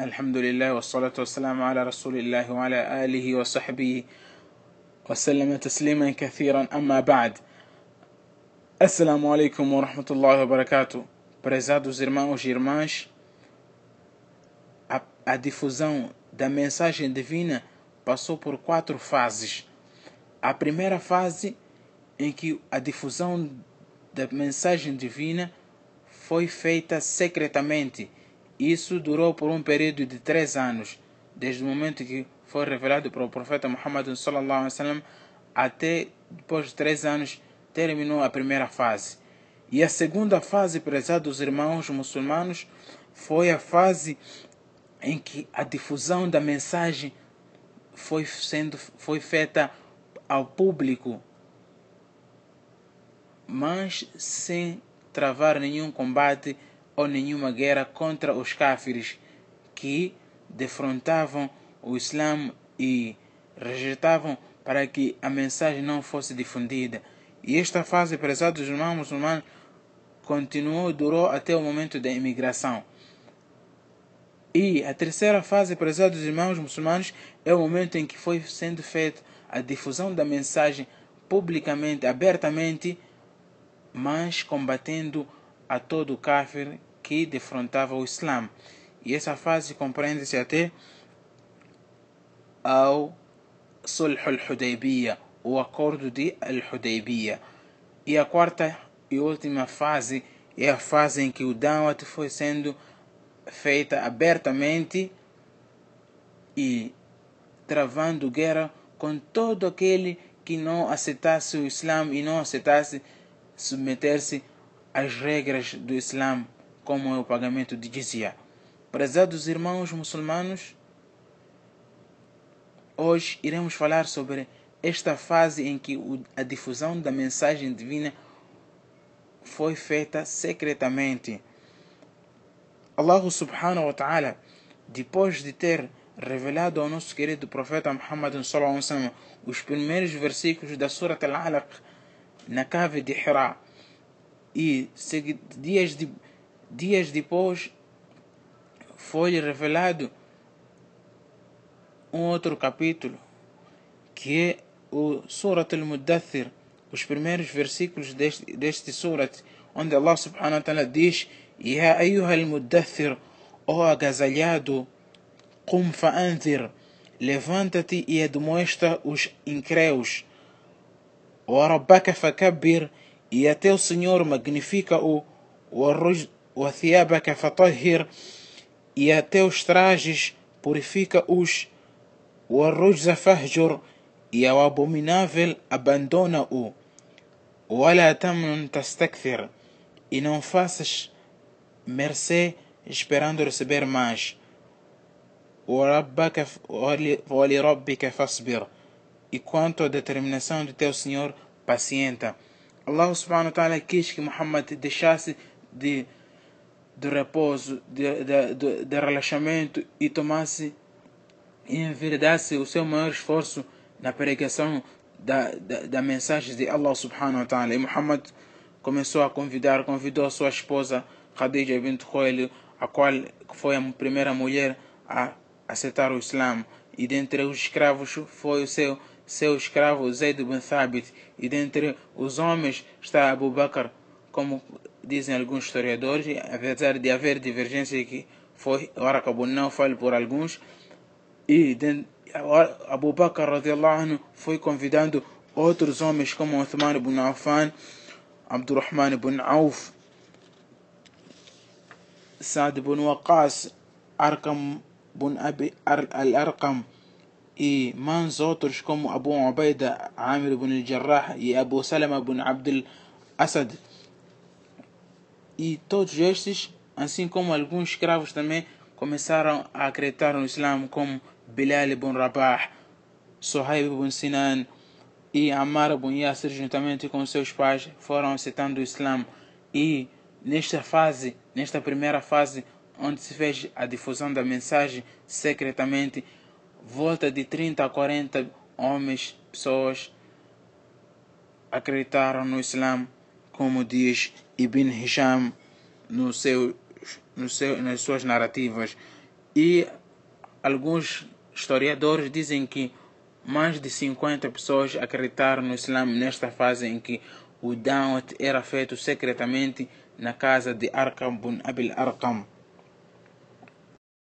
الحمد لله والصلاة والسلام على رسول الله وعلى آله وصحبه وسلم تسليما كثيرا أما بعد Assalamu alaikum wa rahmatullahi wa barakatuh. Prezados irmãos e irmãs, a, a difusão da mensagem divina passou por quatro fases. A primeira fase, em que a difusão da mensagem divina foi feita secretamente. isso durou por um período de três anos, desde o momento que foi revelado para o profeta Muhammad sallallahu alaihi wasallam até depois de três anos terminou a primeira fase. E a segunda fase, prezados irmãos muçulmanos, foi a fase em que a difusão da mensagem foi, sendo, foi feita ao público, mas sem travar nenhum combate ou nenhuma guerra contra os cáfires que defrontavam o Islã e rejeitavam para que a mensagem não fosse difundida. E esta fase, prezados irmãos muçulmanos, continuou, durou até o momento da imigração. E a terceira fase, prezados irmãos muçulmanos, é o momento em que foi sendo feita a difusão da mensagem publicamente, abertamente, mas combatendo a todo o kafir que defrontava o Islã. E essa fase compreende-se até ao Sulh al-Hudaybiyah, o acordo de Al-Hudaybiyah. E a quarta e última fase é a fase em que o Dawat foi sendo feita abertamente e travando guerra com todo aquele que não aceitasse o Islã e não aceitasse submeter-se às regras do Islã, como é o pagamento de jizya. Prezados irmãos muçulmanos, hoje iremos falar sobre esta fase em que a difusão da mensagem divina foi feita secretamente. Allah subhanahu wa ta'ala, depois de ter revelado ao nosso querido profeta Muhammad wasallam os primeiros versículos da Surat Al-Alaq na cave de Hira e dias, de, dias depois foi revelado um outro capítulo que é o Surat al-Muddathir, os primeiros versículos deste, deste Surat, onde Allah subhanahu wa ta'ala diz: Ya ayyuha al-Muddathir, ó agasalhado, qum fa'anzir, levanta-te e admoesta os incréus. Wa rabbaka fakabbir, e a teu Senhor magnifica-o. Wa thiyabaka fatahhir, e a teus trajes purifica-os. Wa rujza fahjur, e ao abominável abandona-o. Wala tamnun tastakthir, e não faças mercê esperando receber mais. وَلِرَبِّكَ فَاصْبِرْ E quanto à determinação de teu Senhor, pacienta. Allah subhanahu wa ta'ala quis que Muhammad deixasse de, de repouso, de, de, de, de relaxamento e tomasse e enverdasse o seu maior esforço na pregação da, da, da mensagem de Allah subhanahu wa ta'ala. E Muhammad começou a convidar, convidou a sua esposa Khadija bint Khuwaylid, a qual foi a primeira mulher a aceitar o Islã. E dentre os escravos foi o seu, seu escravo Zayd bin Thabit. E dentre os homens está Abu Bakr, como dizem alguns historiadores, apesar de haver divergência que foi Waraq bin Nawfal por alguns. E dentro, Abu Bakr anhu foi convidando outros homens como Uthman ibn Affan, Abdurrahman ibn Auf, Saad ibn Waqas, Arkam ibn Abi al-Arqam e mais outros como Abu Ubaida, Amir ibn al-Jarrah e Abu Salama ibn Abdul Asad. E todos estes, assim como alguns escravos também, começaram a acreditar no Islã como Bilal ibn Rabah, Suhaib ibn Sinan e Ammar ibn Yasir, juntamente com seus pais, foram aceitando o Islã. E nesta fase, nesta primeira fase, onde se fez a difusão da mensagem secretamente, volta de 30 a 40 homens, pessoas, acreditaram no Islã, como diz Ibn Hisham no seu, no seu, nas suas narrativas. E alguns historiadores dizem que mais de 50 pessoas acreditaram no Islã nesta fase em que o Dawat era feito secretamente na casa de Arqam bin Abil Arqam.